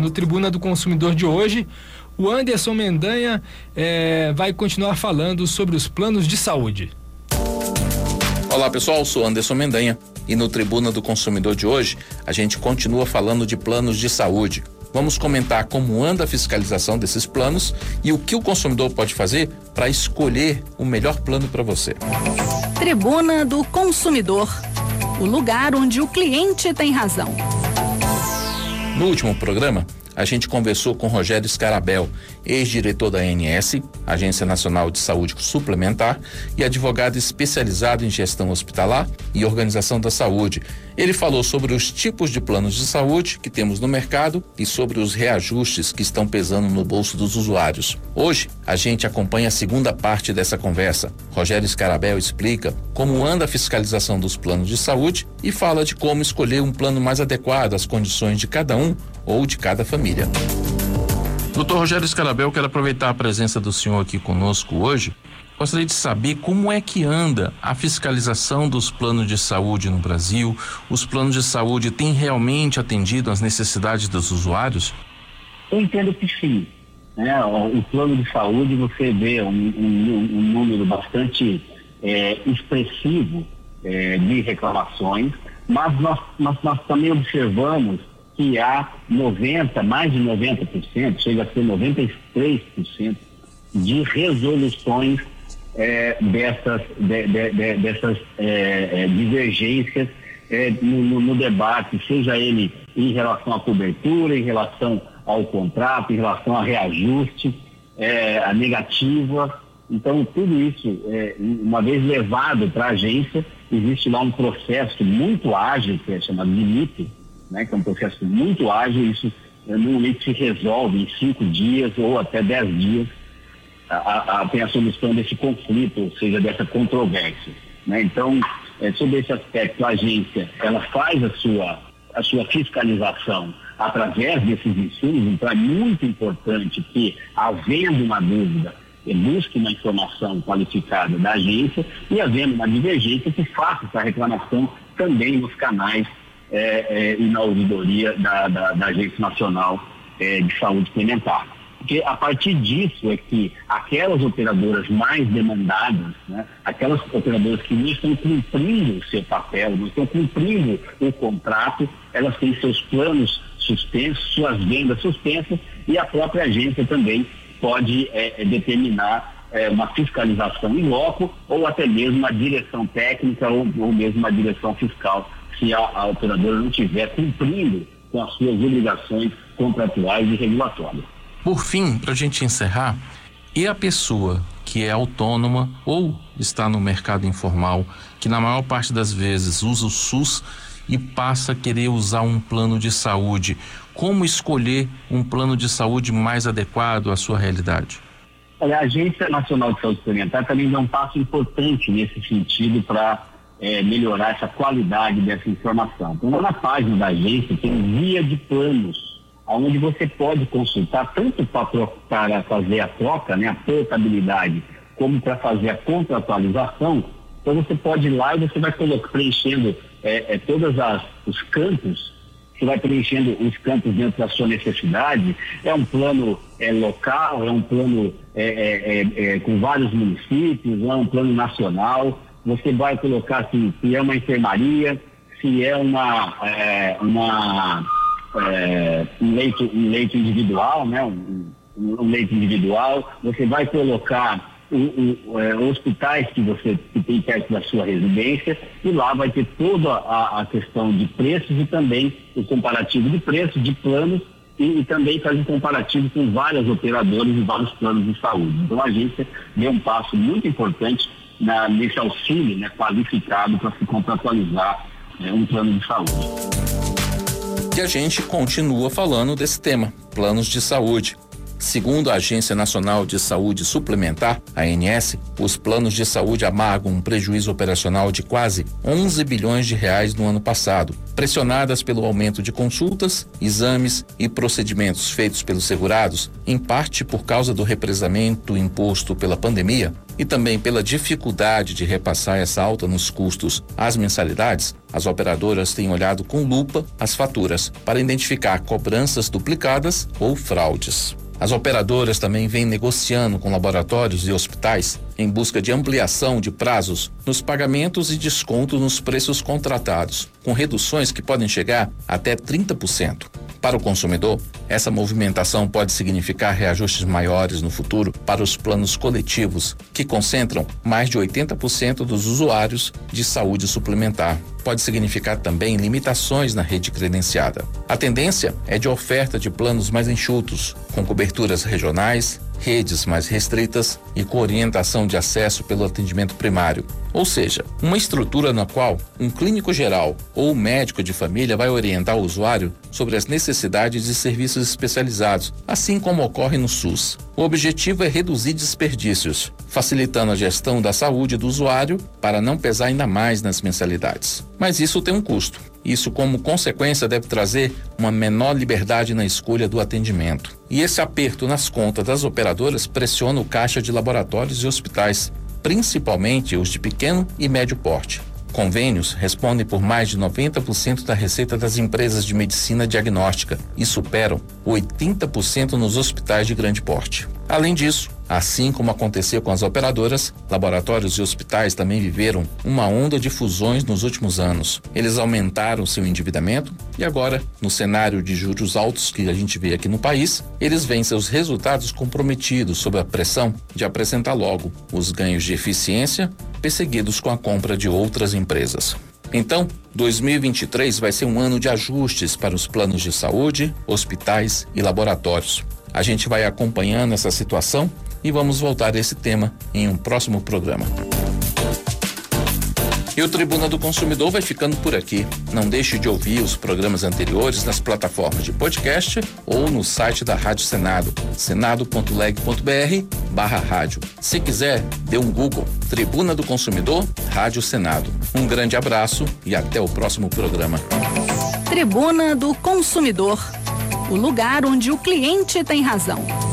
no Tribuna do Consumidor de hoje, o Anderson Mendanha é, vai continuar falando sobre os planos de saúde. Olá pessoal, sou Anderson Mendanha e no Tribuna do Consumidor de hoje a gente continua falando de planos de saúde. Vamos comentar como anda a fiscalização desses planos e o que o consumidor pode fazer para escolher o melhor plano para você. Tribuna do Consumidor o lugar onde o cliente tem razão. No último programa, a gente conversou com Rogério Scarabel, ex-diretor da ANS, Agência Nacional de Saúde Suplementar, e advogado especializado em gestão hospitalar e organização da saúde. Ele falou sobre os tipos de planos de saúde que temos no mercado e sobre os reajustes que estão pesando no bolso dos usuários. Hoje, a gente acompanha a segunda parte dessa conversa. Rogério Scarabel explica como anda a fiscalização dos planos de saúde e fala de como escolher um plano mais adequado às condições de cada um ou de cada família. Doutor Rogério Scarabel, quero aproveitar a presença do senhor aqui conosco hoje. Gostaria de saber como é que anda a fiscalização dos planos de saúde no Brasil. Os planos de saúde têm realmente atendido às necessidades dos usuários? Eu entendo que sim. Né? O plano de saúde, você vê um, um, um número bastante é, expressivo é, de reclamações, mas nós, nós, nós também observamos que há 90, mais de 90%, chega a ser 93% de resoluções é, dessas, de, de, de, dessas é, divergências é, no, no, debate, seja ele em relação à cobertura, em relação ao contrato, em relação a reajuste, a negativa. Então, tudo isso, uma vez levado para a agência, existe lá um processo muito ágil, que é chamado de né, que é um processo muito ágil, isso normalmente se resolve em cinco dias ou até dez dias, a, a, a solução desse conflito, ou seja, dessa controvérsia. Né? Então, é, sobre esse aspecto, a agência ela faz a sua, a sua fiscalização através desses insumos, então é muito importante que, havendo uma dúvida, busque uma informação qualificada da agência e, havendo uma divergência, que faça essa reclamação também nos canais é, é, e na ouvidoria da, da, da Agência Nacional é, de Saúde Suplementar. Porque a partir disso é que aquelas operadoras mais demandadas, né, aquelas operadoras que não estão cumprindo o seu papel, não estão cumprindo o contrato, elas têm seus planos suspensos, suas vendas suspensas e a própria agência também pode é, é determinar é, uma fiscalização em loco ou até mesmo uma direção técnica ou, ou mesmo uma direção fiscal se a, a operadora não estiver cumprindo com as suas obrigações contratuais e regulatórias. Por fim, para a gente encerrar, e a pessoa que é autônoma ou está no mercado informal, que na maior parte das vezes usa o SUS e passa a querer usar um plano de saúde, como escolher um plano de saúde mais adequado à sua realidade? Olha, a Agência Nacional de Saúde Suplementar também dá um passo importante nesse sentido para é, melhorar essa qualidade dessa informação. Então, na página da agência tem via de planos, onde você pode consultar tanto para fazer a troca, né, a portabilidade, como para fazer a contratualização. Então você pode ir lá e você vai preenchendo é, é, todos os campos, você vai preenchendo os campos dentro da sua necessidade. É um plano é, local, é um plano é, é, é, é com vários municípios, é um plano nacional você vai colocar assim, se é uma enfermaria, se é uma, é, uma é, um, leito, um leito individual, né? Um, um leito individual, você vai colocar é, hospitais que você que tem perto da sua residência e lá vai ter toda a, a questão de preços e também o comparativo de preços, de planos e, e, também faz um comparativo com várias operadoras e vários planos de saúde. Então a agência deu um passo muito importante na, nesse auxílio né, qualificado para se contratualizar né, um plano de saúde. E a gente continua falando desse tema, planos de saúde. Segundo a Agência Nacional de Saúde Suplementar, ANS, os planos de saúde amargam um prejuízo operacional de quase 11 bilhões de reais no ano passado, pressionadas pelo aumento de consultas, exames e procedimentos feitos pelos segurados, em parte por causa do represamento imposto pela pandemia e também pela dificuldade de repassar essa alta nos custos às mensalidades, as operadoras têm olhado com lupa as faturas para identificar cobranças duplicadas ou fraudes. As operadoras também vêm negociando com laboratórios e hospitais em busca de ampliação de prazos nos pagamentos e desconto nos preços contratados, com reduções que podem chegar até 30%. Para o consumidor, essa movimentação pode significar reajustes maiores no futuro para os planos coletivos, que concentram mais de 80% dos usuários de saúde suplementar. Pode significar também limitações na rede credenciada. A tendência é de oferta de planos mais enxutos, com coberturas regionais, redes mais restritas e com orientação de acesso pelo atendimento primário, ou seja, uma estrutura na qual um clínico geral ou médico de família vai orientar o usuário sobre as necessidades de serviços especializados, assim como ocorre no SUS. O objetivo é reduzir desperdícios, facilitando a gestão da saúde do usuário para não pesar ainda mais nas mensalidades. Mas isso tem um custo. Isso, como consequência, deve trazer uma menor liberdade na escolha do atendimento. E esse aperto nas contas das operadoras pressiona o caixa de laboratórios e hospitais, principalmente os de pequeno e médio porte. Convênios respondem por mais de 90% da receita das empresas de medicina diagnóstica e superam 80% nos hospitais de grande porte. Além disso, assim como aconteceu com as operadoras, laboratórios e hospitais também viveram uma onda de fusões nos últimos anos. Eles aumentaram seu endividamento e agora, no cenário de juros altos que a gente vê aqui no país, eles veem seus resultados comprometidos sob a pressão de apresentar logo os ganhos de eficiência perseguidos com a compra de outras empresas. Então, 2023 vai ser um ano de ajustes para os planos de saúde, hospitais e laboratórios. A gente vai acompanhando essa situação e vamos voltar a esse tema em um próximo programa. E o Tribuna do Consumidor vai ficando por aqui. Não deixe de ouvir os programas anteriores nas plataformas de podcast ou no site da Rádio Senado, senado.leg.br barra rádio. Se quiser, dê um Google, Tribuna do Consumidor, Rádio Senado. Um grande abraço e até o próximo programa. Tribuna do Consumidor, o lugar onde o cliente tem razão.